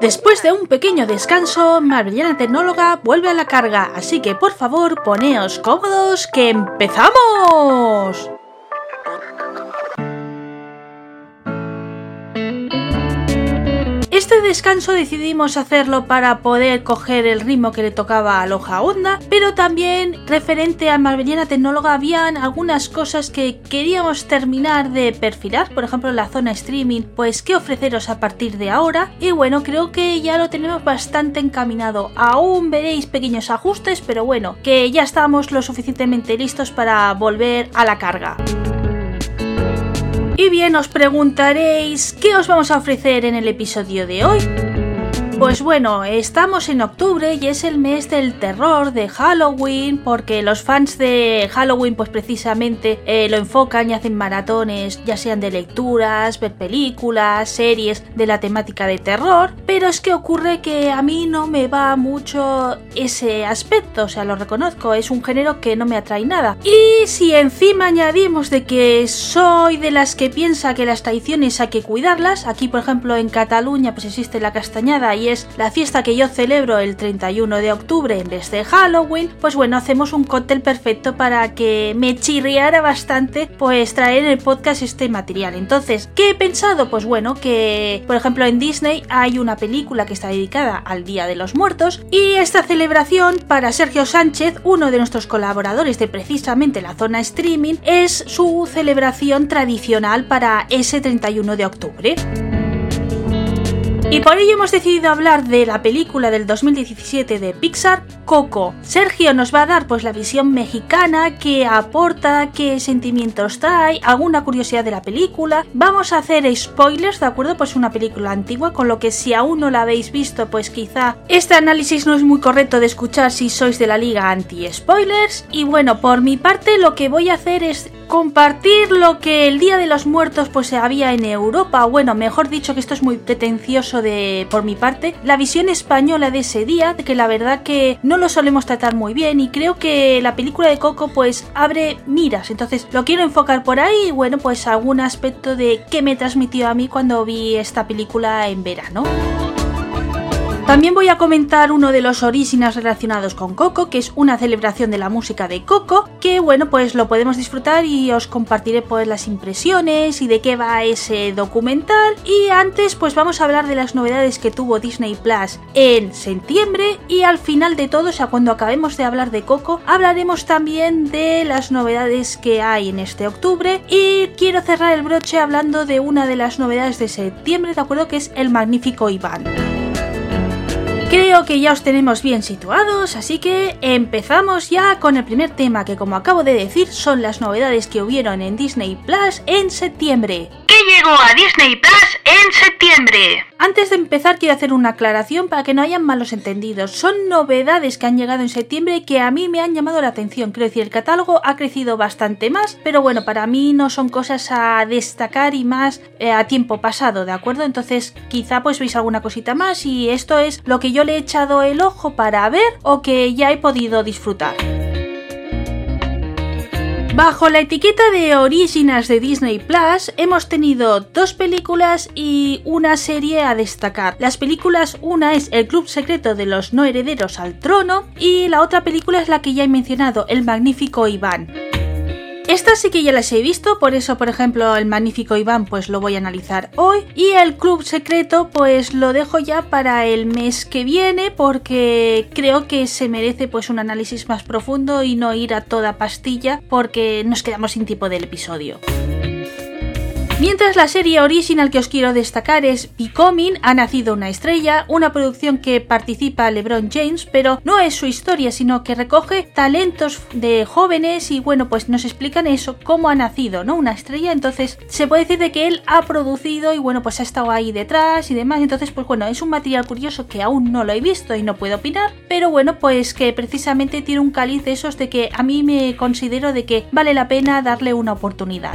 Después de un pequeño descanso, Marvellana Tecnóloga vuelve a la carga, así que por favor poneos cómodos que empezamos. Descanso decidimos hacerlo para poder coger el ritmo que le tocaba a Loja Onda, pero también referente a Marbellana Tecnóloga habían algunas cosas que queríamos terminar de perfilar, por ejemplo la zona streaming, pues qué ofreceros a partir de ahora y bueno, creo que ya lo tenemos bastante encaminado. Aún veréis pequeños ajustes, pero bueno, que ya estamos lo suficientemente listos para volver a la carga. Y bien, os preguntaréis, ¿qué os vamos a ofrecer en el episodio de hoy? Pues bueno, estamos en octubre y es el mes del terror de Halloween porque los fans de Halloween pues precisamente eh, lo enfocan y hacen maratones ya sean de lecturas, ver películas, series de la temática de terror, pero es que ocurre que a mí no me va mucho ese aspecto, o sea, lo reconozco, es un género que no me atrae nada. Y si encima añadimos de que soy de las que piensa que las tradiciones hay que cuidarlas, aquí por ejemplo en Cataluña pues existe la castañada y es la fiesta que yo celebro el 31 de octubre en vez de Halloween, pues bueno, hacemos un cóctel perfecto para que me chirriara bastante pues traer en el podcast este material. Entonces, ¿qué he pensado? Pues bueno, que por ejemplo en Disney hay una película que está dedicada al Día de los Muertos y esta celebración para Sergio Sánchez, uno de nuestros colaboradores de precisamente la zona streaming, es su celebración tradicional para ese 31 de octubre. Y por ello hemos decidido hablar de la película del 2017 de Pixar, Coco. Sergio nos va a dar pues la visión mexicana, qué aporta, qué sentimientos trae, alguna curiosidad de la película. Vamos a hacer spoilers, ¿de acuerdo? Pues una película antigua, con lo que si aún no la habéis visto, pues quizá este análisis no es muy correcto de escuchar si sois de la liga anti-spoilers. Y bueno, por mi parte lo que voy a hacer es compartir lo que el Día de los Muertos pues había en Europa, bueno, mejor dicho que esto es muy pretencioso de por mi parte, la visión española de ese día, que la verdad que no lo solemos tratar muy bien y creo que la película de Coco pues abre miras, entonces lo quiero enfocar por ahí y bueno, pues algún aspecto de qué me transmitió a mí cuando vi esta película en verano. También voy a comentar uno de los orígenes relacionados con Coco, que es una celebración de la música de Coco, que bueno, pues lo podemos disfrutar y os compartiré pues las impresiones y de qué va ese documental. Y antes pues vamos a hablar de las novedades que tuvo Disney Plus en septiembre y al final de todo, o sea, cuando acabemos de hablar de Coco, hablaremos también de las novedades que hay en este octubre y quiero cerrar el broche hablando de una de las novedades de septiembre, de acuerdo, que es el magnífico Iván. Creo que ya os tenemos bien situados, así que empezamos ya con el primer tema que como acabo de decir son las novedades que hubieron en Disney Plus en septiembre. ¿Qué llegó a Disney Plus en septiembre? Antes de empezar quiero hacer una aclaración para que no hayan malos entendidos. Son novedades que han llegado en septiembre que a mí me han llamado la atención. Quiero decir, el catálogo ha crecido bastante más, pero bueno, para mí no son cosas a destacar y más eh, a tiempo pasado, ¿de acuerdo? Entonces quizá pues veis alguna cosita más y esto es lo que yo le he echado el ojo para ver o que ya he podido disfrutar. Bajo la etiqueta de Originals de Disney Plus hemos tenido dos películas y una serie a destacar. Las películas, una es El Club Secreto de los No Herederos al Trono y la otra película es la que ya he mencionado, El Magnífico Iván. Estas sí que ya las he visto, por eso, por ejemplo, el magnífico Iván, pues lo voy a analizar hoy. Y el club secreto, pues lo dejo ya para el mes que viene, porque creo que se merece pues un análisis más profundo y no ir a toda pastilla, porque nos quedamos sin tipo del episodio. Mientras la serie original que os quiero destacar es Becoming, ha nacido una estrella, una producción que participa LeBron James, pero no es su historia, sino que recoge talentos de jóvenes y bueno, pues nos explican eso, cómo ha nacido, ¿no? Una estrella, entonces se puede decir de que él ha producido y bueno, pues ha estado ahí detrás y demás, entonces pues bueno, es un material curioso que aún no lo he visto y no puedo opinar, pero bueno, pues que precisamente tiene un cáliz de esos de que a mí me considero de que vale la pena darle una oportunidad.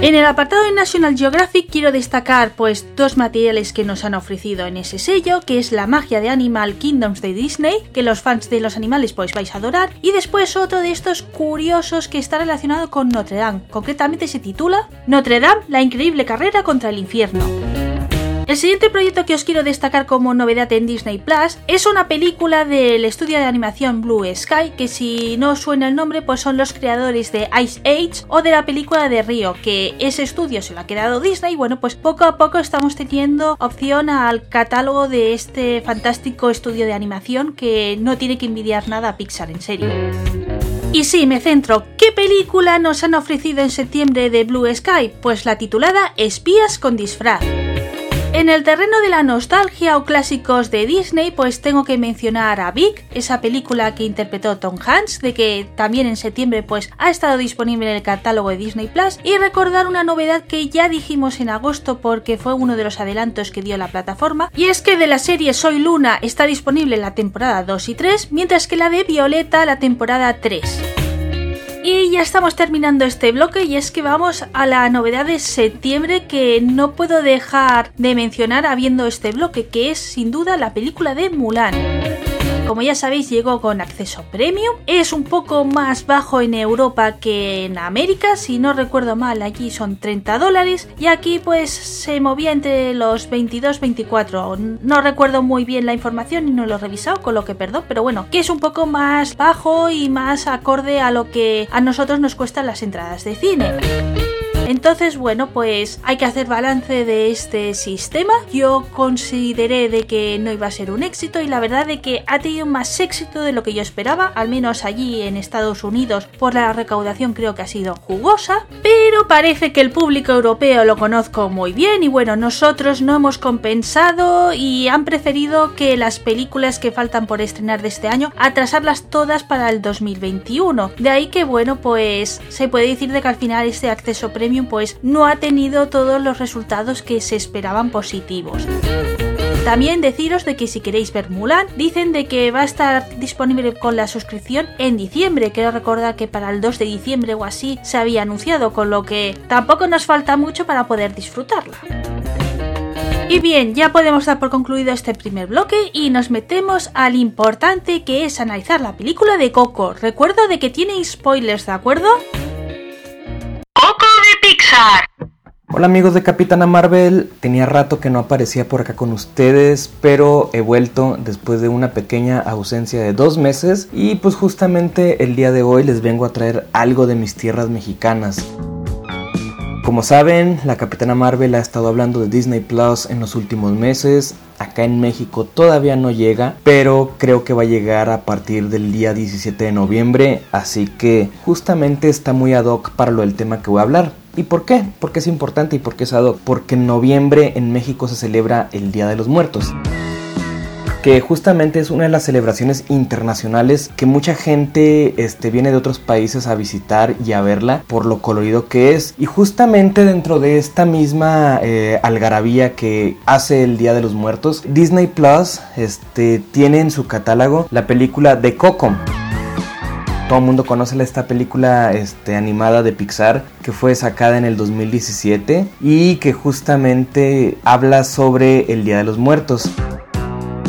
En el apartado de National Geographic quiero destacar pues dos materiales que nos han ofrecido en ese sello, que es la magia de Animal Kingdoms de Disney, que los fans de los animales pues vais a adorar, y después otro de estos curiosos que está relacionado con Notre Dame, concretamente se titula Notre Dame, la increíble carrera contra el infierno. El siguiente proyecto que os quiero destacar como novedad en Disney Plus es una película del estudio de animación Blue Sky, que si no suena el nombre, pues son los creadores de Ice Age o de la película de Río, que ese estudio se lo ha quedado Disney. Bueno, pues poco a poco estamos teniendo opción al catálogo de este fantástico estudio de animación que no tiene que envidiar nada a Pixar, en serio. Y sí, me centro. ¿Qué película nos han ofrecido en septiembre de Blue Sky? Pues la titulada Espías con disfraz. En el terreno de la nostalgia o clásicos de Disney, pues tengo que mencionar a Big, esa película que interpretó Tom Hanks, de que también en septiembre pues ha estado disponible en el catálogo de Disney Plus, y recordar una novedad que ya dijimos en agosto porque fue uno de los adelantos que dio la plataforma, y es que de la serie Soy Luna está disponible la temporada 2 y 3, mientras que la de Violeta la temporada 3. Y ya estamos terminando este bloque y es que vamos a la novedad de septiembre que no puedo dejar de mencionar habiendo este bloque, que es sin duda la película de Mulan. Como ya sabéis, llegó con acceso premium. Es un poco más bajo en Europa que en América. Si no recuerdo mal, allí son 30 dólares. Y aquí pues se movía entre los 22-24. No recuerdo muy bien la información y no lo he revisado, con lo que perdón. Pero bueno, que es un poco más bajo y más acorde a lo que a nosotros nos cuestan las entradas de cine. Entonces, bueno, pues hay que hacer balance de este sistema. Yo consideré de que no iba a ser un éxito y la verdad de que ha tenido más éxito de lo que yo esperaba, al menos allí en Estados Unidos por la recaudación creo que ha sido jugosa, pero parece que el público europeo lo conozco muy bien y bueno, nosotros no hemos compensado y han preferido que las películas que faltan por estrenar de este año atrasarlas todas para el 2021. De ahí que bueno, pues se puede decir de que al final este acceso pues no ha tenido todos los resultados que se esperaban positivos. También deciros de que si queréis ver Mulan, dicen de que va a estar disponible con la suscripción en diciembre. Quiero recordar que para el 2 de diciembre o así se había anunciado, con lo que tampoco nos falta mucho para poder disfrutarla. Y bien, ya podemos dar por concluido este primer bloque y nos metemos al importante que es analizar la película de Coco. Recuerdo de que tiene spoilers, ¿de acuerdo? Hola amigos de Capitana Marvel, tenía rato que no aparecía por acá con ustedes, pero he vuelto después de una pequeña ausencia de dos meses y pues justamente el día de hoy les vengo a traer algo de mis tierras mexicanas. Como saben, la Capitana Marvel ha estado hablando de Disney Plus en los últimos meses. Acá en México todavía no llega, pero creo que va a llegar a partir del día 17 de noviembre, así que justamente está muy ad hoc para lo del tema que voy a hablar. ¿Y por qué? Porque es importante y porque es ad hoc. Porque en noviembre en México se celebra el Día de los Muertos que justamente es una de las celebraciones internacionales que mucha gente este, viene de otros países a visitar y a verla por lo colorido que es. Y justamente dentro de esta misma eh, algarabía que hace el Día de los Muertos, Disney Plus este, tiene en su catálogo la película de Coco todo el mundo conoce esta película este, animada de Pixar que fue sacada en el 2017 y que justamente habla sobre el Día de los Muertos.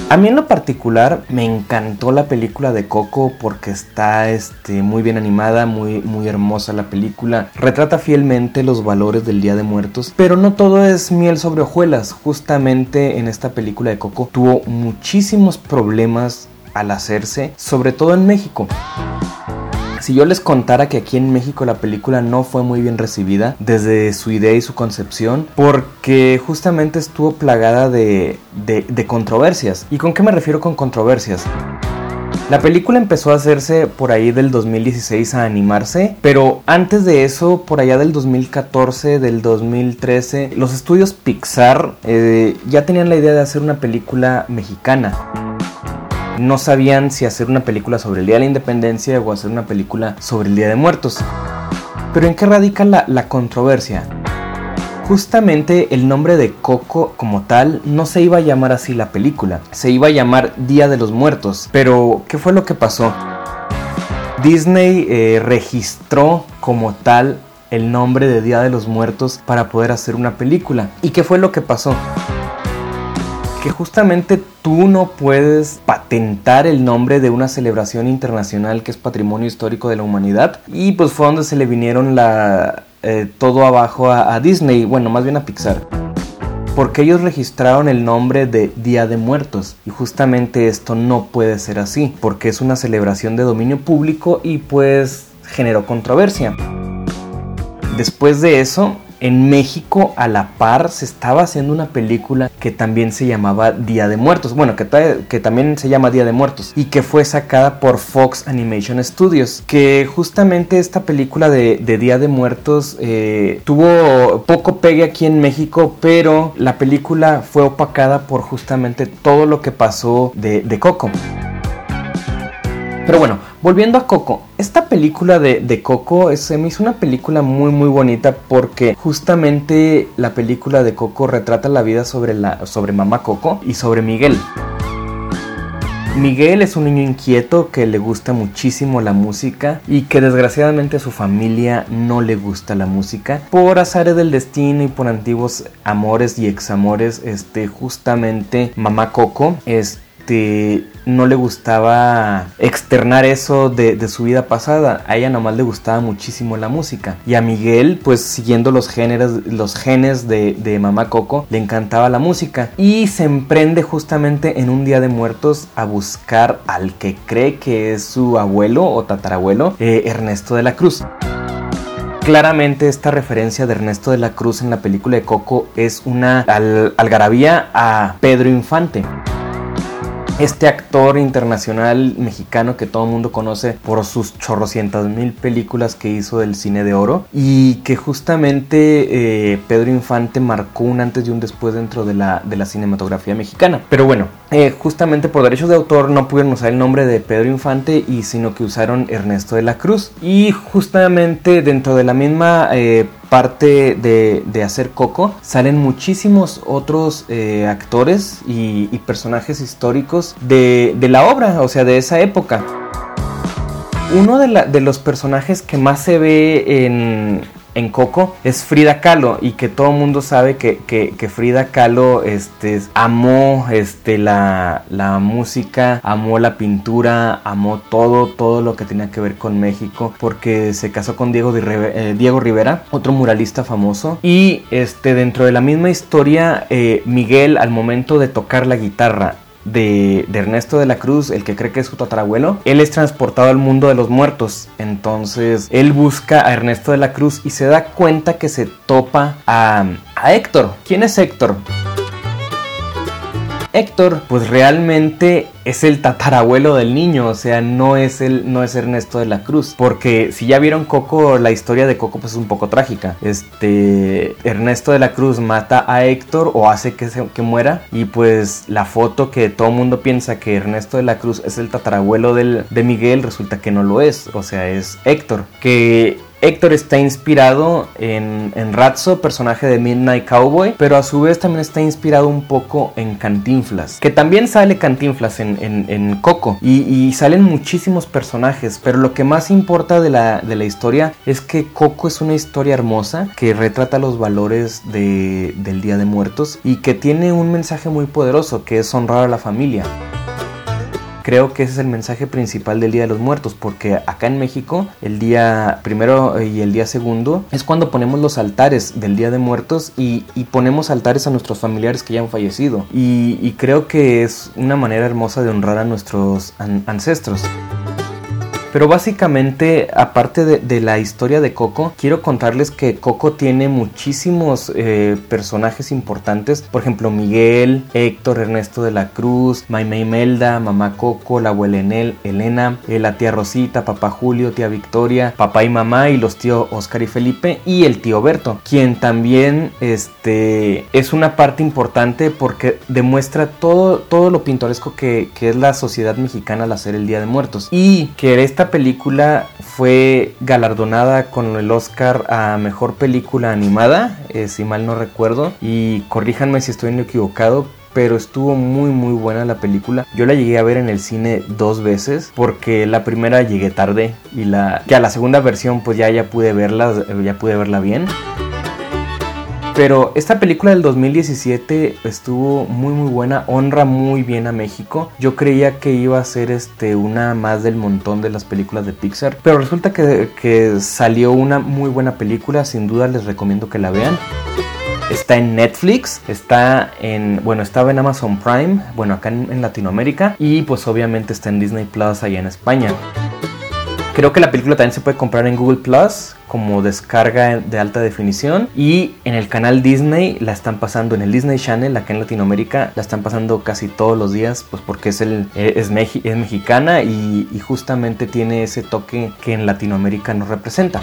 A mí en lo particular me encantó la película de Coco porque está este, muy bien animada, muy, muy hermosa la película. Retrata fielmente los valores del Día de Muertos, pero no todo es miel sobre hojuelas. Justamente en esta película de Coco tuvo muchísimos problemas al hacerse, sobre todo en México. Si yo les contara que aquí en México la película no fue muy bien recibida desde su idea y su concepción, porque justamente estuvo plagada de, de, controversias. ¿Y con qué me refiero con controversias? La película empezó a hacerse por ahí del 2016 a animarse, pero antes de eso, por allá del 2014, del 2013, los estudios Pixar eh, ya tenían la idea de hacer una película mexicana no sabían si hacer una película sobre el Día de la Independencia o hacer una película sobre el Día de Muertos. Pero ¿en qué radica la, controversia? Justamente el nombre de Coco como tal no se iba a llamar así la película, se iba a llamar Día de los Muertos. Pero, ¿qué fue lo que pasó? Disney eh, registró como tal el nombre de Día de los Muertos para poder hacer una película. ¿Y qué fue lo que pasó? Que justamente tú no puedes patentar el nombre de una celebración internacional que es patrimonio histórico de la humanidad. Y pues fue donde se le vinieron la, eh, todo abajo a Disney, bueno más bien a Pixar. Porque ellos registraron el nombre de Día de Muertos. Y justamente esto no puede ser así porque es una celebración de dominio público y pues generó controversia. Después de eso, en México a la par se estaba haciendo una película que también se llamaba Día de Muertos, bueno, que, también se llama Día de Muertos y que fue sacada por Fox Animation Studios, que justamente esta película de, Día de Muertos eh, tuvo poco pegue aquí en México, pero la película fue opacada por justamente todo lo que pasó de Coco. Pero bueno, volviendo a Coco, esta película de, Coco se me hizo una película muy muy bonita porque justamente la película de Coco retrata la vida sobre, la, sobre mamá Coco y sobre Miguel. Miguel es un niño inquieto que le gusta muchísimo la música y que desgraciadamente a su familia no le gusta la música. Por azares del destino y por antiguos amores y examores, este, justamente mamá Coco, es este, no le gustaba externar eso de, su vida pasada. A ella nomás le gustaba muchísimo la música. Y a Miguel, pues siguiendo los géneros, los genes de, de Mamá Coco, le encantaba la música. Y se emprende justamente en un día de muertos a buscar al que cree que es su abuelo o tatarabuelo, eh, Ernesto de la Cruz. Claramente esta referencia de Ernesto de la Cruz en la película de Coco es una algarabía a Pedro Infante este actor internacional mexicano que todo el mundo conoce por sus chorrocientas mil películas que hizo del cine de oro y que justamente eh, Pedro Infante marcó un antes y un después dentro de la, de la cinematografía mexicana. Pero bueno, eh, justamente por derechos de autor no pudieron usar el nombre de Pedro Infante y sino que usaron Ernesto de la Cruz y justamente dentro de la misma eh, parte de, hacer Coco, salen muchísimos otros eh, actores y, personajes históricos de, de, la obra, o sea, de esa época. Uno de, de los personajes que más se ve en, en Coco es Frida Kahlo y que todo el mundo sabe que, Frida Kahlo este, amó este, la, música, amó la pintura, amó todo, todo lo que tenía que ver con México porque se casó con Diego, eh, Diego Rivera, otro muralista famoso. Y este, dentro de la misma historia eh, Miguel al momento de tocar la guitarra de, Ernesto de la Cruz, el que cree que es su tatarabuelo, él es transportado al mundo de los muertos. Entonces él busca a Ernesto de la Cruz y se da cuenta que se topa a, a Héctor. ¿Quién es Héctor? Héctor, pues realmente es el tatarabuelo del niño, o sea, no es el, no es Ernesto de la Cruz, porque si ya vieron Coco, la historia de Coco pues es un poco trágica. Este, Ernesto de la Cruz mata a Héctor o hace que, se, que muera y pues la foto que todo el mundo piensa que Ernesto de la Cruz es el tatarabuelo del, de Miguel resulta que no lo es, o sea, es Héctor, que Héctor está inspirado en, en, Ratso, personaje de Midnight Cowboy, pero a su vez también está inspirado un poco en Cantinflas, que también sale Cantinflas en, en, Coco y, salen muchísimos personajes, pero lo que más importa de la, de la, historia es que Coco es una historia hermosa que retrata los valores de, del Día de Muertos y que tiene un mensaje muy poderoso que es honrar a la familia. Creo que ese es el mensaje principal del Día de los Muertos, porque acá en México el día primero y el día segundo es cuando ponemos los altares del Día de Muertos y, ponemos altares a nuestros familiares que ya han fallecido. Y, creo que es una manera hermosa de honrar a nuestros ancestros. Pero básicamente, aparte de, la historia de Coco, quiero contarles que Coco tiene muchísimos eh, personajes importantes. Por ejemplo, Miguel, Héctor, Ernesto de la Cruz, Maime Melda, Mamá Coco, la abuela Enel, Elena, eh, la tía Rosita, papá Julio, tía Victoria, papá y mamá y los tíos Oscar y Felipe y el tío Berto, quien también este, es una parte importante porque demuestra todo, todo lo pintoresco que, que es la sociedad mexicana al hacer el Día de Muertos. Y que este esta película fue galardonada con el Oscar a Mejor Película Animada, eh, si mal no recuerdo, y corríjanme si estoy equivocado, pero estuvo muy muy buena la película. Yo la llegué a ver en el cine dos veces porque la primera llegué tarde y la ya la segunda versión pues ya ya pude verla, ya pude verla bien. Pero esta película del 2017 estuvo muy muy buena, honra muy bien a México. Yo creía que iba a ser este, una más del montón de las películas de Pixar, pero resulta que, que salió una muy buena película, sin duda les recomiendo que la vean. Está en Netflix, está en, bueno, estaba en Amazon Prime, bueno, acá en, en Latinoamérica y pues obviamente está en Disney Plus allá en España. Creo que la película también se puede comprar en Google Plus como descarga de alta definición y en el canal Disney la están pasando en el Disney Channel acá en Latinoamérica la están pasando casi todos los días pues porque es el es, es mexicana y, y justamente tiene ese toque que en Latinoamérica nos representa.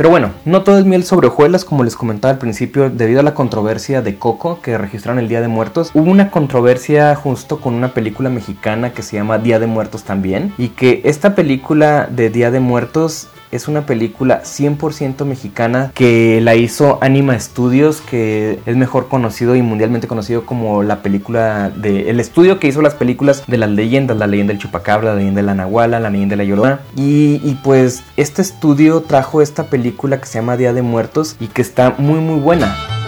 Pero bueno, no todo es miel sobre hojuelas, como les comentaba al principio, debido a la controversia de Coco que registraron el Día de Muertos. Hubo una controversia justo con una película mexicana que se llama Día de Muertos también, y que esta película de Día de Muertos es una película 100% mexicana que la hizo Anima Studios, que es mejor conocido y mundialmente conocido como la película de el estudio que hizo las películas de las leyendas, la leyenda del chupacabra, la leyenda de la nahuala, la leyenda de la llorona. Y, y pues este estudio trajo esta película que se llama Día de Muertos y que está muy muy buena.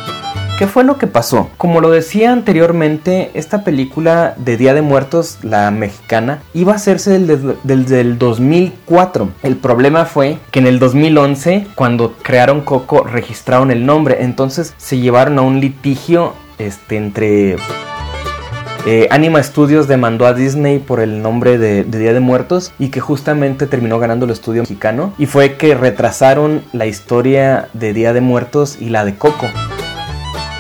¿Qué fue lo que pasó? Como lo decía anteriormente, esta película de Día de Muertos, la mexicana, iba a hacerse desde el 2004. El problema fue que en el 2011, cuando crearon Coco, registraron el nombre. Entonces se llevaron a un litigio este, entre... Eh, Anima Studios demandó a Disney por el nombre de, de, Día de Muertos y que justamente terminó ganando el estudio mexicano y fue que retrasaron la historia de Día de Muertos y la de Coco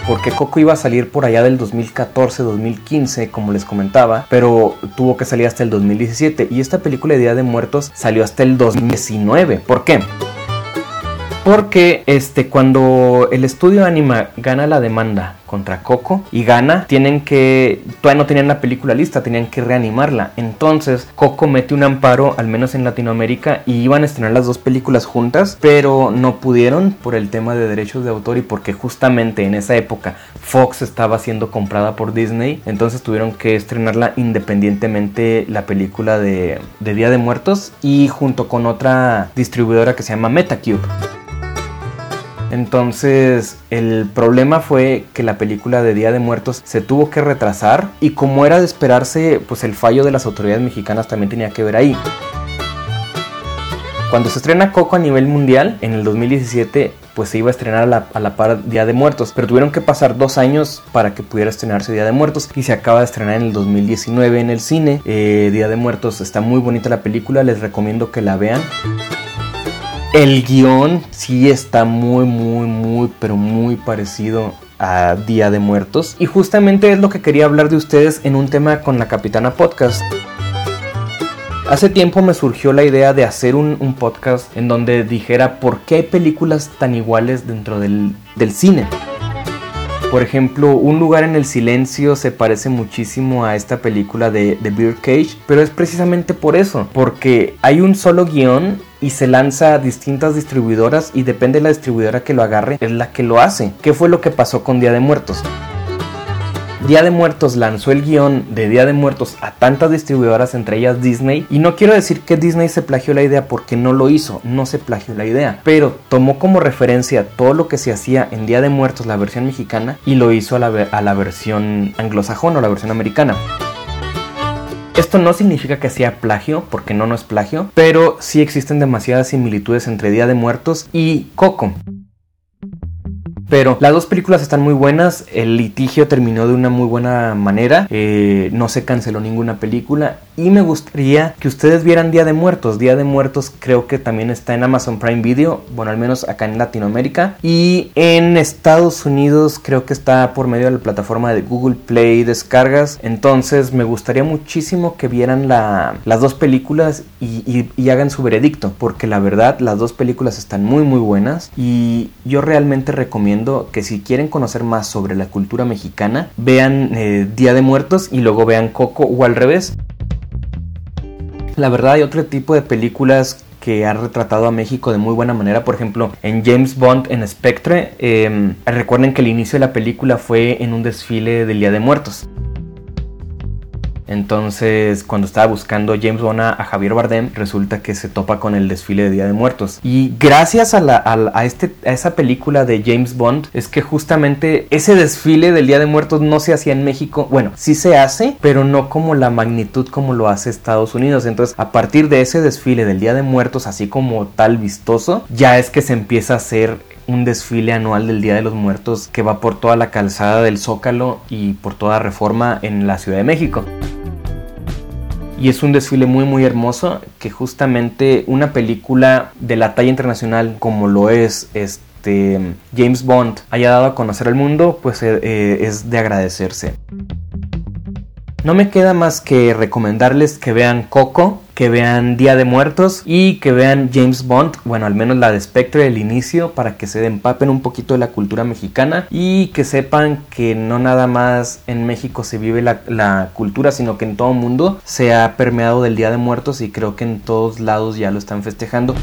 porque Coco iba a salir por allá del 2014-2015, como les comentaba, pero tuvo que salir hasta el 2017 y esta película de Día de Muertos salió hasta el 2019. ¿Por qué? Porque este, cuando el estudio Anima gana la demanda contra Coco y gana, tienen que, todavía no tenían la película lista, tenían que reanimarla. Entonces Coco mete un amparo, al menos en Latinoamérica, y iban a estrenar las dos películas juntas, pero no pudieron por el tema de derechos de autor y porque justamente en esa época Fox estaba siendo comprada por Disney, entonces tuvieron que estrenarla independientemente la película de, de Día de Muertos y junto con otra distribuidora que se llama Metacube. Entonces el problema fue que la película de Día de Muertos se tuvo que retrasar y como era de esperarse, pues el fallo de las autoridades mexicanas también tenía que ver ahí. Cuando se estrena Coco a nivel mundial, en el 2017, pues se iba a estrenar a la, a la, par Día de Muertos, pero tuvieron que pasar dos años para que pudiera estrenarse Día de Muertos y se acaba de estrenar en el 2019 en el cine. Eh, Día de Muertos está muy bonita la película, les recomiendo que la vean. El guion sí está muy, muy, muy, pero muy parecido a Día de Muertos. Y justamente es lo que quería hablar de ustedes en un tema con la Capitana Podcast. Hace tiempo me surgió la idea de hacer un, podcast en donde dijera por qué hay películas tan iguales dentro del, del cine. Por ejemplo, Un lugar en el silencio se parece muchísimo a esta película de, de Cage, pero es precisamente por eso, porque hay un solo guion y se lanza a distintas distribuidoras y depende de la distribuidora que lo agarre, es la que lo hace. ¿Qué fue lo que pasó con Día de Muertos? Día de Muertos lanzó el guion de Día de Muertos a tantas distribuidoras, entre ellas Disney, y no quiero decir que Disney se plagió la idea porque no lo hizo, no se plagió la idea, pero tomó como referencia todo lo que se hacía en Día de Muertos, la versión mexicana, y lo hizo a la, a la versión anglosajona o la versión americana. Esto no significa que sea plagio, porque no, no es plagio, pero sí existen demasiadas similitudes entre Día de Muertos y Coco. Pero las dos películas están muy buenas. El litigio terminó de una muy buena manera. Eh, no se canceló ninguna película. Y me gustaría que ustedes vieran Día de Muertos. Día de Muertos creo que también está en Amazon Prime Video. Bueno, al menos acá en Latinoamérica. Y en Estados Unidos creo que está por medio de la plataforma de Google Play Descargas. Entonces me gustaría muchísimo que vieran la, las dos películas y, hagan su veredicto. Porque la verdad las dos películas están muy muy buenas. Y yo realmente recomiendo que si quieren conocer más sobre la cultura mexicana, vean eh, Día de Muertos y luego vean Coco o al revés. La verdad hay otro tipo de películas que ha retratado a México de muy buena manera. Por ejemplo, en James Bond en Spectre, em, recuerden que el inicio de la película fue en un desfile del Día de Muertos. Entonces, cuando estaba buscando James Bond a, Javier Bardem, resulta que se topa con el desfile de Día de Muertos. Y gracias a, este, a esa película de James Bond, es que justamente ese desfile del Día de Muertos no se hacía en México. Bueno, sí se hace, pero no como la magnitud como lo hace Estados Unidos. Entonces, a partir de ese desfile del Día de Muertos, así como tal vistoso, ya es que se empieza a hacer un desfile anual del Día de los Muertos que va por toda la calzada del Zócalo y por toda reforma en la Ciudad de México y es un desfile muy muy hermoso que justamente una película de la talla internacional como lo es este James Bond haya dado a conocer al mundo pues eh, eh, es de agradecerse. No me queda más que recomendarles que vean Coco, que vean Día de Muertos y que vean James Bond, bueno, al menos la de Spectre del inicio, para que se empapen un poquito de la cultura mexicana y que sepan que no nada más en México se vive la, cultura, sino que en todo el mundo se ha permeado del Día de Muertos y creo que en todos lados ya lo están festejando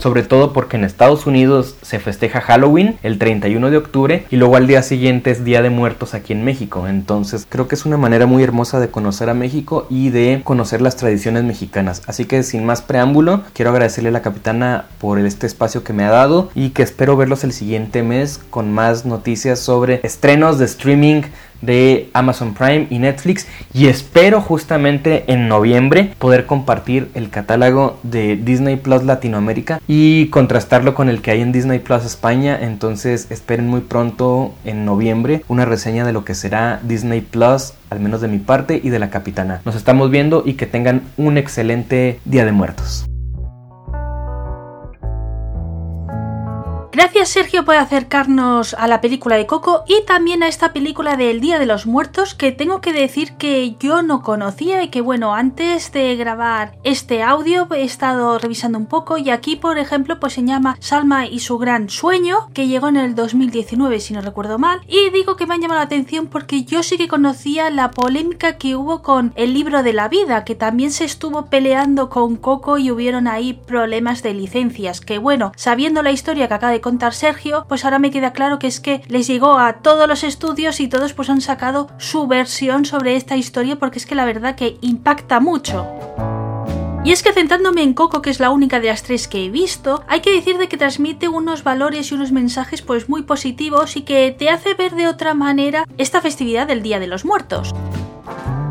sobre todo porque en Estados Unidos se festeja Halloween el 31 de octubre y luego al día siguiente es Día de Muertos aquí en México. Entonces creo que es una manera muy hermosa de conocer a México y de conocer las tradiciones mexicanas. Así que sin más preámbulo, quiero agradecerle a la capitana por este espacio que me ha dado y que espero verlos el siguiente mes con más noticias sobre estrenos de streaming de Amazon Prime y Netflix. Y espero justamente en noviembre poder compartir el catálogo de Disney Plus Latinoamérica y contrastarlo con el que hay en Disney Plus España. Entonces esperen muy pronto en noviembre una reseña de lo que será Disney Plus al menos de mi parte y de la capitana. Nos estamos viendo y que tengan un excelente día de muertos Gracias Sergio por acercarnos a la película de Coco y también a esta película del Día de los Muertos que tengo que decir que yo no conocía y que bueno, antes de grabar este audio he estado revisando un poco y aquí por ejemplo pues se llama Salma y su gran sueño que llegó en el 2019 si no recuerdo mal y digo que me han llamado la atención porque yo sí que conocía la polémica que hubo con el libro de la vida que también se estuvo peleando con Coco y hubieron ahí problemas de licencias que bueno, sabiendo la historia que acaba de contar Sergio, pues ahora me queda claro que es que les llegó a todos los estudios y todos pues han sacado su versión sobre esta historia porque es que la verdad que impacta mucho. Y es que centrándome en Coco, que es la única de las tres que he visto, hay que decir de que transmite unos valores y unos mensajes pues muy positivos y que te hace ver de otra manera esta festividad del Día de los Muertos.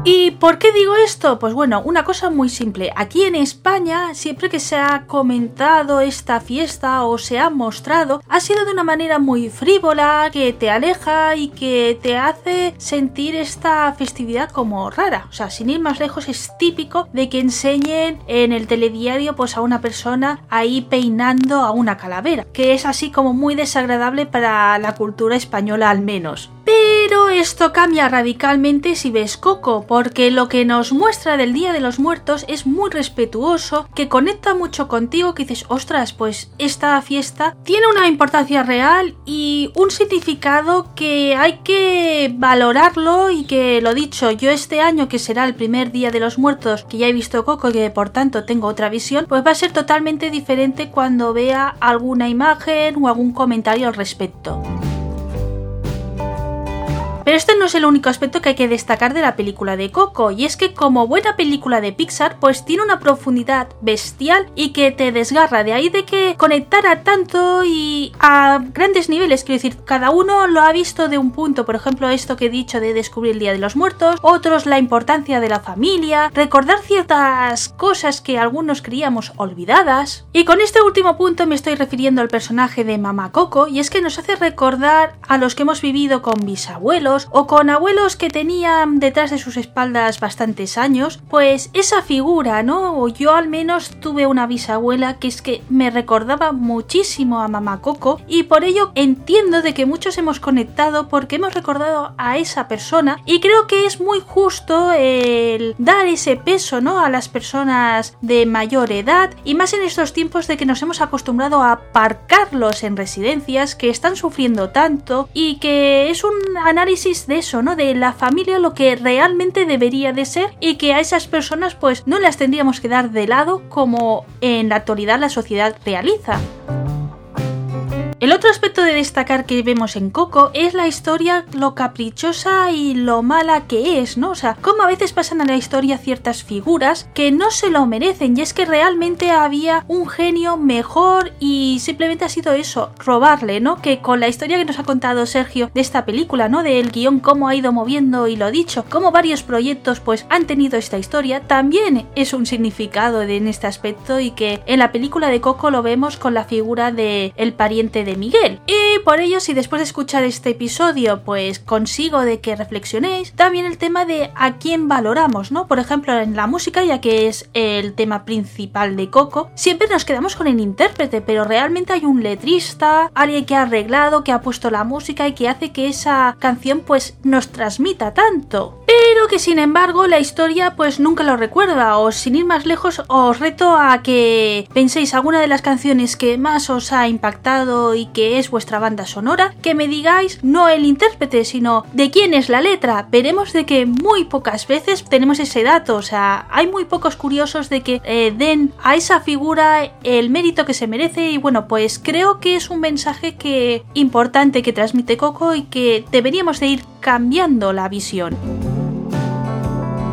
¿Y por qué digo esto? Pues bueno, una cosa muy simple. Aquí en España, siempre que se ha comentado esta fiesta o se ha mostrado, ha sido de una manera muy frívola, que te aleja y que te hace sentir esta festividad como rara. O sea, sin ir más lejos, es típico de que enseñen en el telediario pues a una persona ahí peinando a una calavera, que es así como muy desagradable para la cultura española al menos. Pero esto cambia radicalmente si ves Coco, porque lo que nos muestra del Día de los Muertos es muy respetuoso, que conecta mucho contigo, que dices, ostras, pues esta fiesta tiene una importancia real y un significado que hay que valorarlo y que lo dicho, yo este año que será el primer Día de los Muertos, que ya he visto Coco y que por tanto tengo otra visión, pues va a ser totalmente diferente cuando vea alguna imagen o algún comentario al respecto. Pero este no es el único aspecto que hay que destacar de la película de Coco, y es que como buena película de Pixar, pues tiene una profundidad bestial y que te desgarra, de ahí de que conectara tanto y a grandes niveles, quiero decir, cada uno lo ha visto de un punto, por ejemplo esto que he dicho de descubrir el Día de los Muertos, otros la importancia de la familia, recordar ciertas cosas que algunos creíamos olvidadas, y con este último punto me estoy refiriendo al personaje de Mamá Coco, y es que nos hace recordar a los que hemos vivido con bisabuelos, o con abuelos que tenían detrás de sus espaldas bastantes años, pues esa figura, ¿no? O yo al menos tuve una bisabuela que es que me recordaba muchísimo a mamá Coco y por ello entiendo de que muchos hemos conectado porque hemos recordado a esa persona y creo que es muy justo el dar ese peso, ¿no? A las personas de mayor edad y más en estos tiempos de que nos hemos acostumbrado a aparcarlos en residencias que están sufriendo tanto y que es un análisis de eso, ¿no? De la familia lo que realmente debería de ser y que a esas personas pues no las tendríamos que dar de lado como en la actualidad la sociedad realiza. El otro aspecto de destacar que vemos en Coco es la historia, lo caprichosa y lo mala que es, ¿no? O sea, cómo a veces pasan a la historia ciertas figuras que no se lo merecen y es que realmente había un genio mejor y simplemente ha sido eso, robarle, ¿no? Que con la historia que nos ha contado Sergio de esta película, ¿no? Del guion, cómo ha ido moviendo y lo dicho, cómo varios proyectos pues han tenido esta historia, también es un significado en este aspecto y que en la película de Coco lo vemos con la figura de el pariente de Miguel. Y por ello, si después de escuchar este episodio, pues consigo de que reflexionéis, también el tema de a quién valoramos, ¿no? Por ejemplo, en la música, ya que es el tema principal de Coco, siempre nos quedamos con el intérprete, pero realmente hay un letrista, alguien que ha arreglado, que ha puesto la música y que hace que esa canción pues nos transmita tanto. Que sin embargo la historia pues nunca lo recuerda, o sin ir más lejos os reto a que penséis alguna de las canciones que más os ha impactado y que es vuestra banda sonora, que me digáis no el intérprete, sino de quién es la letra. Veremos de que muy pocas veces tenemos ese dato, o sea, hay muy pocos curiosos de que eh, den a esa figura el mérito que se merece y bueno, pues creo que es un mensaje que importante que transmite Coco y que deberíamos de ir cambiando la visión.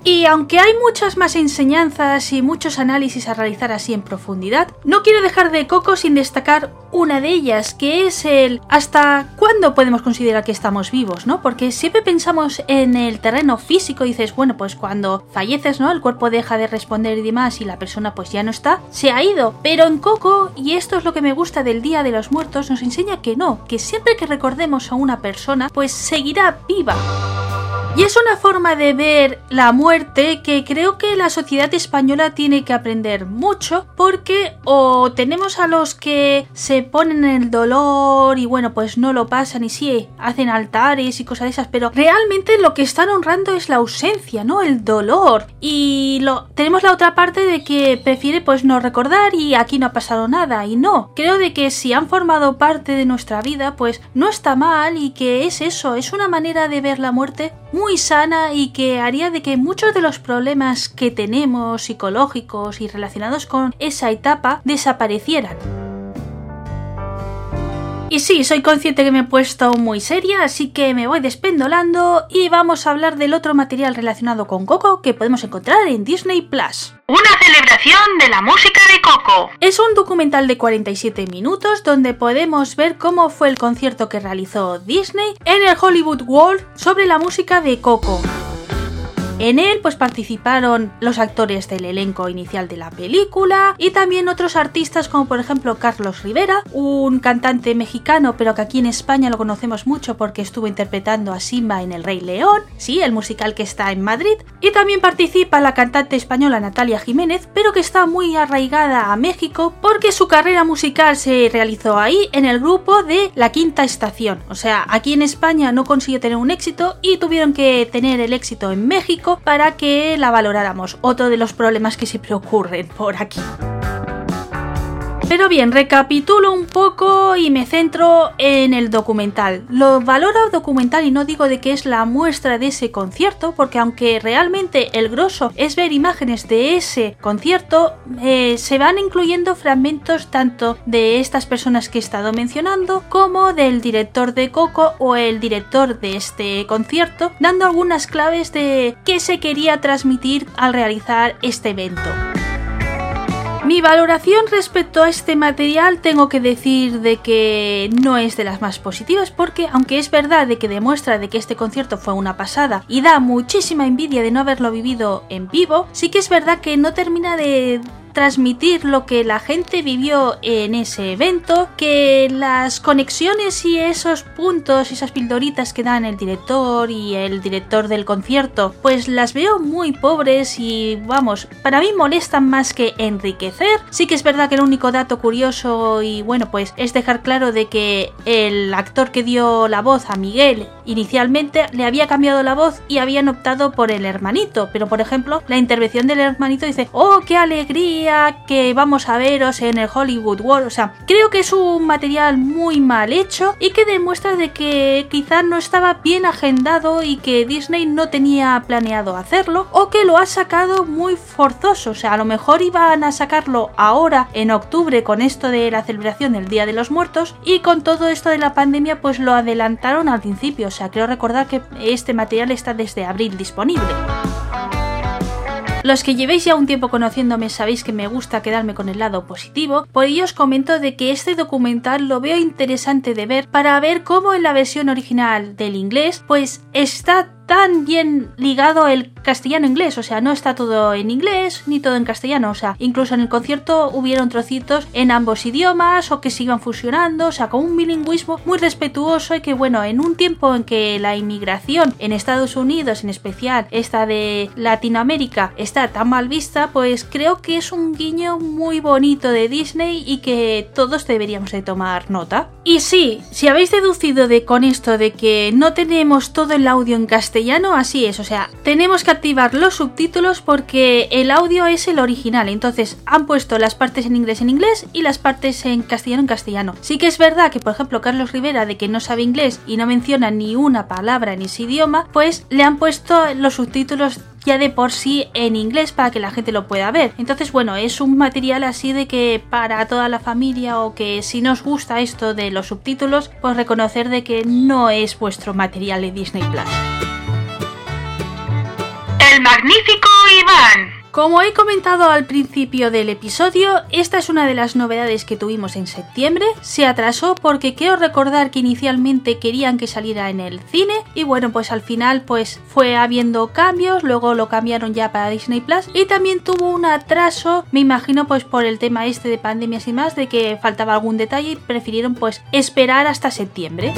Y aunque hay muchas más enseñanzas y muchos análisis a realizar así en profundidad, no quiero dejar de Coco sin destacar una de ellas, que es el hasta cuándo podemos considerar que estamos vivos, ¿no? Porque siempre pensamos en el terreno físico y dices, bueno, pues cuando falleces, ¿no? El cuerpo deja de responder y demás y la persona pues ya no está, se ha ido. Pero en Coco, y esto es lo que me gusta del Día de los Muertos, nos enseña que no, que siempre que recordemos a una persona, pues seguirá viva. Y es una forma de ver la muerte que creo que la sociedad española tiene que aprender mucho porque o tenemos a los que se ponen en el dolor y bueno pues no lo pasan y sí hacen altares y cosas de esas pero realmente lo que están honrando es la ausencia no el dolor. Y lo tenemos la otra parte de que prefiere pues no recordar y aquí no ha pasado nada y no. Creo de que si han formado parte de nuestra vida pues no está mal y que es eso es una manera de ver la muerte muy sana y que haría de que muchos de los problemas que tenemos psicológicos y relacionados con esa etapa desaparecieran. Y sí, soy consciente que me he puesto muy seria, así que me voy despendolando y vamos a hablar del otro material relacionado con Coco que podemos encontrar en Disney Plus. Una celebración de la música de Coco. Es un documental de 47 minutos donde podemos ver cómo fue el concierto que realizó Disney en el Hollywood World sobre la música de Coco. En él pues participaron los actores del elenco inicial de la película y también otros artistas como por ejemplo Carlos Rivera, un cantante mexicano pero que aquí en España lo conocemos mucho porque estuvo interpretando a Simba en El Rey León, sí, el musical que está en Madrid, y también participa la cantante española Natalia Jiménez pero que está muy arraigada a México porque su carrera musical se realizó ahí en el grupo de La Quinta Estación, o sea, aquí en España no consiguió tener un éxito y tuvieron que tener el éxito en México para que la valoráramos. Otro de los problemas que siempre ocurren por aquí. Pero bien, recapitulo un poco y me centro en el documental. Lo valoro documental y no digo de que es la muestra de ese concierto, porque aunque realmente el grosso es ver imágenes de ese concierto, eh, se van incluyendo fragmentos tanto de estas personas que he estado mencionando como del director de Coco o el director de este concierto, dando algunas claves de qué se quería transmitir al realizar este evento. Mi valoración respecto a este material tengo que decir de que no es de las más positivas porque aunque es verdad de que demuestra de que este concierto fue una pasada y da muchísima envidia de no haberlo vivido en vivo, sí que es verdad que no termina de transmitir lo que la gente vivió en ese evento, que las conexiones y esos puntos, esas pildoritas que dan el director y el director del concierto, pues las veo muy pobres y vamos, para mí molestan más que enriquecer. Sí que es verdad que el único dato curioso y bueno, pues es dejar claro de que el actor que dio la voz a Miguel inicialmente le había cambiado la voz y habían optado por el hermanito, pero por ejemplo, la intervención del hermanito dice, "Oh, qué alegría que vamos a veros en el Hollywood World. O sea, creo que es un material muy mal hecho y que demuestra de que quizás no estaba bien agendado y que Disney no tenía planeado hacerlo o que lo ha sacado muy forzoso. O sea, a lo mejor iban a sacarlo ahora en octubre con esto de la celebración del Día de los Muertos y con todo esto de la pandemia pues lo adelantaron al principio. O sea, creo recordar que este material está desde abril disponible. Los que llevéis ya un tiempo conociéndome sabéis que me gusta quedarme con el lado positivo, por ello os comento de que este documental lo veo interesante de ver para ver cómo en la versión original del inglés pues está tan bien ligado el castellano-inglés, o sea, no está todo en inglés ni todo en castellano, o sea, incluso en el concierto hubieron trocitos en ambos idiomas o que se iban fusionando, o sea, con un bilingüismo muy respetuoso y que bueno, en un tiempo en que la inmigración en Estados Unidos, en especial esta de Latinoamérica, está tan mal vista, pues creo que es un guiño muy bonito de Disney y que todos deberíamos de tomar nota. Y sí, si habéis deducido de con esto de que no tenemos todo el audio en castellano, así es, o sea, tenemos que activar los subtítulos porque el audio es el original, entonces han puesto las partes en inglés en inglés y las partes en castellano en castellano. Sí que es verdad que, por ejemplo, Carlos Rivera, de que no sabe inglés y no menciona ni una palabra en ese idioma, pues le han puesto los subtítulos ya de por sí en inglés para que la gente lo pueda ver. Entonces, bueno, es un material así de que para toda la familia o que si nos gusta esto de los subtítulos, pues reconocer de que no es vuestro material de Disney Plus el magnífico Iván. Como he comentado al principio del episodio, esta es una de las novedades que tuvimos en septiembre. Se atrasó porque quiero recordar que inicialmente querían que saliera en el cine y bueno, pues al final pues fue habiendo cambios, luego lo cambiaron ya para Disney Plus y también tuvo un atraso, me imagino pues por el tema este de pandemias y más, de que faltaba algún detalle y prefirieron pues esperar hasta septiembre.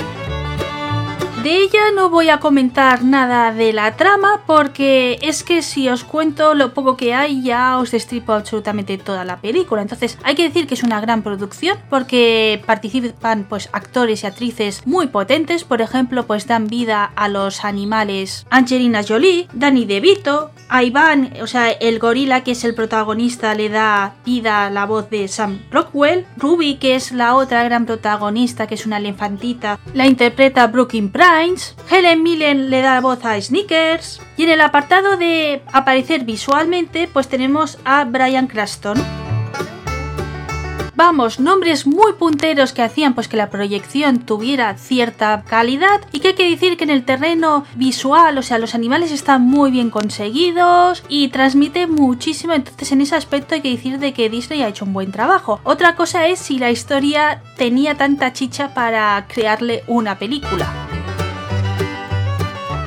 De ella no voy a comentar nada de la trama porque es que si os cuento lo poco que hay ya os destripo absolutamente toda la película. Entonces hay que decir que es una gran producción porque participan pues actores y actrices muy potentes. Por ejemplo pues dan vida a los animales Angelina Jolie, Danny DeVito, a Iván, o sea el gorila que es el protagonista le da vida a la voz de Sam Rockwell. Ruby que es la otra gran protagonista que es una elefantita la interpreta Brooklyn Pratt Helen Millen le da voz a Sneakers y en el apartado de aparecer visualmente pues tenemos a Brian Cranston. Vamos, nombres muy punteros que hacían pues que la proyección tuviera cierta calidad y que hay que decir que en el terreno visual, o sea, los animales están muy bien conseguidos y transmite muchísimo, entonces en ese aspecto hay que decir de que Disney ha hecho un buen trabajo. Otra cosa es si la historia tenía tanta chicha para crearle una película.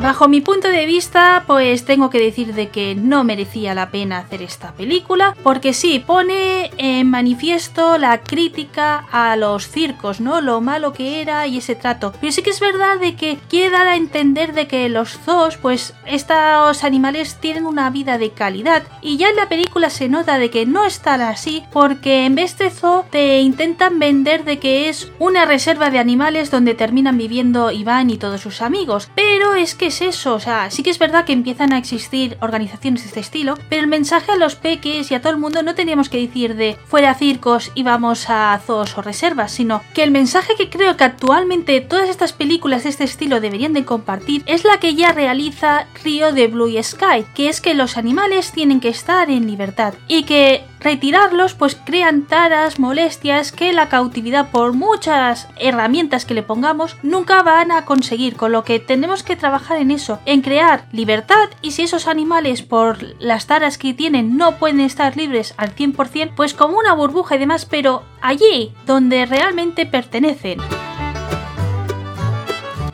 Bajo mi punto de vista, pues tengo que decir de que no merecía la pena hacer esta película, porque sí, pone en manifiesto la crítica a los circos, ¿no? Lo malo que era y ese trato. Pero sí que es verdad de que quiere dar a entender de que los zoos, pues estos animales tienen una vida de calidad. Y ya en la película se nota de que no están así, porque en vez de zoo te intentan vender de que es una reserva de animales donde terminan viviendo Iván y todos sus amigos. Pero es que es eso, o sea, sí que es verdad que empiezan a existir organizaciones de este estilo, pero el mensaje a los peques y a todo el mundo no teníamos que decir de fuera circos y vamos a zoos o reservas, sino que el mensaje que creo que actualmente todas estas películas de este estilo deberían de compartir es la que ya realiza Río de Blue Sky, que es que los animales tienen que estar en libertad y que retirarlos pues crean taras, molestias que la cautividad por muchas herramientas que le pongamos nunca van a conseguir, con lo que tenemos que trabajar en eso, en crear libertad y si esos animales por las taras que tienen no pueden estar libres al 100%, pues como una burbuja y demás, pero allí donde realmente pertenecen.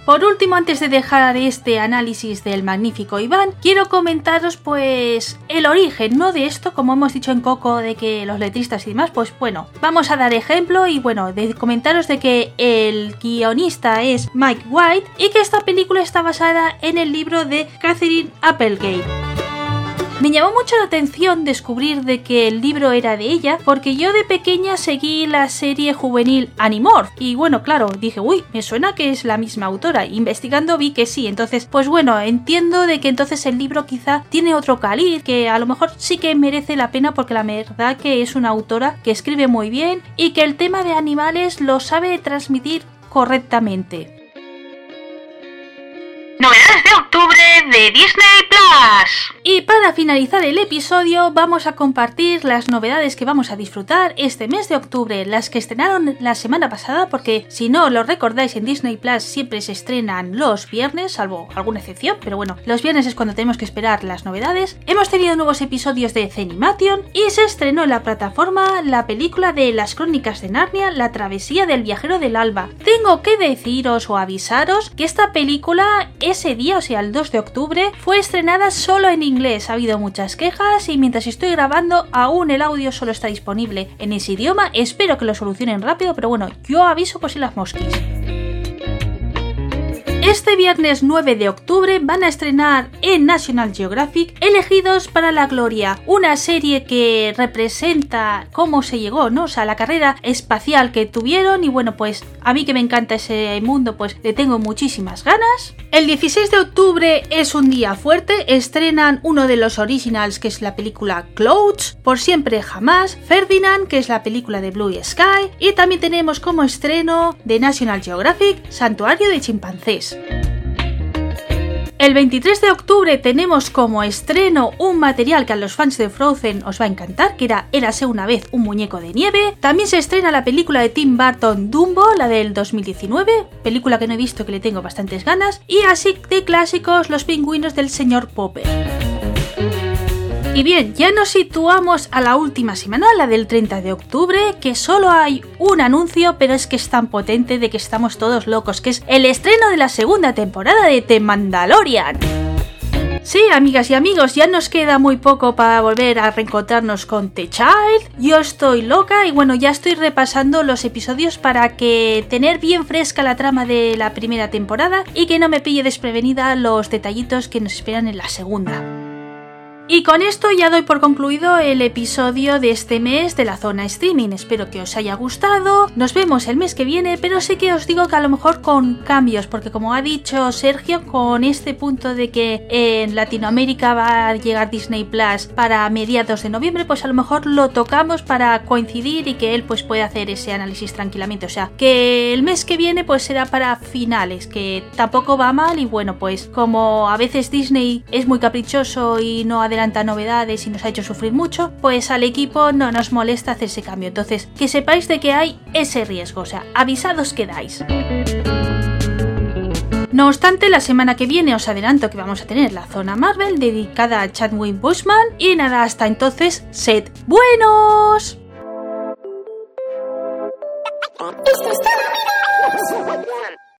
Por último, antes de dejar este análisis del magnífico Iván, quiero comentaros pues el origen, ¿no? De esto, como hemos dicho en Coco, de que los letristas y demás, pues bueno, vamos a dar ejemplo y bueno, de comentaros de que el guionista es Mike White y que esta película está basada en el libro de Catherine Applegate. Me llamó mucho la atención descubrir de que el libro era de ella, porque yo de pequeña seguí la serie juvenil Animorph. Y bueno, claro, dije, uy, me suena que es la misma autora. Investigando vi que sí. Entonces, pues bueno, entiendo de que entonces el libro quizá tiene otro caliz, que a lo mejor sí que merece la pena porque la verdad que es una autora que escribe muy bien y que el tema de animales lo sabe transmitir correctamente. Novedades de octubre de Disney Plus. Y para finalizar el episodio vamos a compartir las novedades que vamos a disfrutar este mes de octubre, las que estrenaron la semana pasada, porque si no lo recordáis en Disney Plus siempre se estrenan los viernes, salvo alguna excepción, pero bueno, los viernes es cuando tenemos que esperar las novedades. Hemos tenido nuevos episodios de Zenimation y se estrenó en la plataforma la película de las crónicas de Narnia, La travesía del viajero del alba. Tengo que deciros o avisaros que esta película ese día, o sea, el 2 de octubre, fue estrenada solo en inglés. Ha habido muchas quejas y mientras estoy grabando, aún el audio solo está disponible en ese idioma. Espero que lo solucionen rápido, pero bueno, yo aviso por si las mosquis. Este viernes 9 de octubre van a estrenar en National Geographic Elegidos para la Gloria, una serie que representa cómo se llegó, ¿no? O sea, la carrera espacial que tuvieron y bueno, pues a mí que me encanta ese mundo, pues le tengo muchísimas ganas. El 16 de octubre es un día fuerte, estrenan uno de los originals que es la película Clouds, Por siempre jamás, Ferdinand que es la película de Blue Sky y también tenemos como estreno de National Geographic Santuario de chimpancés. El 23 de octubre tenemos como estreno un material que a los fans de Frozen os va a encantar, que era Érase una vez un muñeco de nieve. También se estrena la película de Tim Burton Dumbo, la del 2019, película que no he visto que le tengo bastantes ganas. Y así de clásicos, Los pingüinos del señor Popper. Y bien, ya nos situamos a la última semana, la del 30 de octubre, que solo hay un anuncio, pero es que es tan potente de que estamos todos locos, que es el estreno de la segunda temporada de The Mandalorian. Sí, amigas y amigos, ya nos queda muy poco para volver a reencontrarnos con The Child. Yo estoy loca y bueno, ya estoy repasando los episodios para que tener bien fresca la trama de la primera temporada y que no me pille desprevenida los detallitos que nos esperan en la segunda. Y con esto ya doy por concluido el episodio de este mes de la zona streaming. Espero que os haya gustado. Nos vemos el mes que viene, pero sí que os digo que a lo mejor con cambios, porque como ha dicho Sergio, con este punto de que en Latinoamérica va a llegar Disney Plus para mediados de noviembre, pues a lo mejor lo tocamos para coincidir y que él pues pueda hacer ese análisis tranquilamente. O sea, que el mes que viene pues será para finales, que tampoco va mal y bueno, pues como a veces Disney es muy caprichoso y no adelanta novedades y nos ha hecho sufrir mucho, pues al equipo no nos molesta hacer ese cambio. Entonces, que sepáis de que hay ese riesgo, o sea, avisados quedáis. No obstante, la semana que viene os adelanto que vamos a tener la zona Marvel dedicada a Chadwick Boseman y nada, hasta entonces, sed buenos.